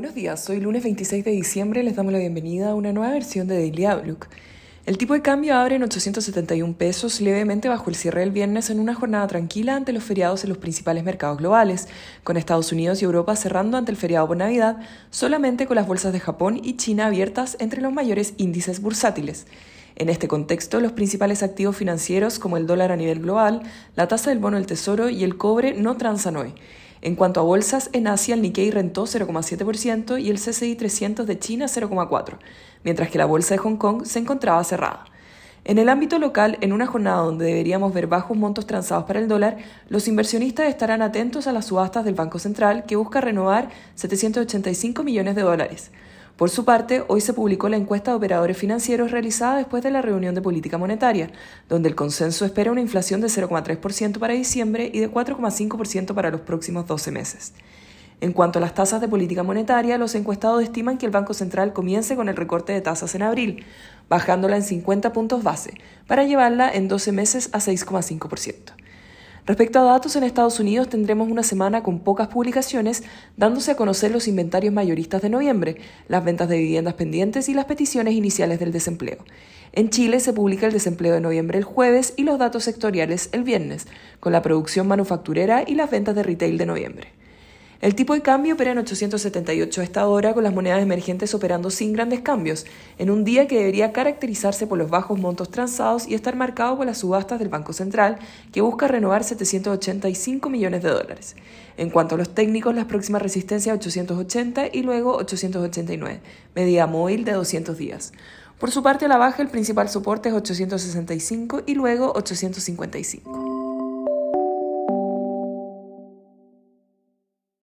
Buenos días, hoy lunes 26 de diciembre les damos la bienvenida a una nueva versión de Daily Outlook. El tipo de cambio abre en 871 pesos, levemente bajo el cierre del viernes en una jornada tranquila ante los feriados en los principales mercados globales, con Estados Unidos y Europa cerrando ante el feriado por Navidad, solamente con las bolsas de Japón y China abiertas entre los mayores índices bursátiles. En este contexto, los principales activos financieros como el dólar a nivel global, la tasa del bono del tesoro y el cobre no transan hoy. En cuanto a bolsas, en Asia el Nikkei rentó 0,7% y el CCI 300 de China 0,4%, mientras que la bolsa de Hong Kong se encontraba cerrada. En el ámbito local, en una jornada donde deberíamos ver bajos montos transados para el dólar, los inversionistas estarán atentos a las subastas del Banco Central que busca renovar 785 millones de dólares. Por su parte, hoy se publicó la encuesta de operadores financieros realizada después de la reunión de política monetaria, donde el consenso espera una inflación de 0,3% para diciembre y de 4,5% para los próximos 12 meses. En cuanto a las tasas de política monetaria, los encuestados estiman que el Banco Central comience con el recorte de tasas en abril, bajándola en 50 puntos base, para llevarla en 12 meses a 6,5%. Respecto a datos en Estados Unidos, tendremos una semana con pocas publicaciones, dándose a conocer los inventarios mayoristas de noviembre, las ventas de viviendas pendientes y las peticiones iniciales del desempleo. En Chile se publica el desempleo de noviembre el jueves y los datos sectoriales el viernes, con la producción manufacturera y las ventas de retail de noviembre. El tipo de cambio opera en 878 a esta hora, con las monedas emergentes operando sin grandes cambios, en un día que debería caracterizarse por los bajos montos transados y estar marcado por las subastas del Banco Central, que busca renovar 785 millones de dólares. En cuanto a los técnicos, las próximas resistencias 880 y luego 889, medida móvil de 200 días. Por su parte, a la baja, el principal soporte es 865 y luego 855.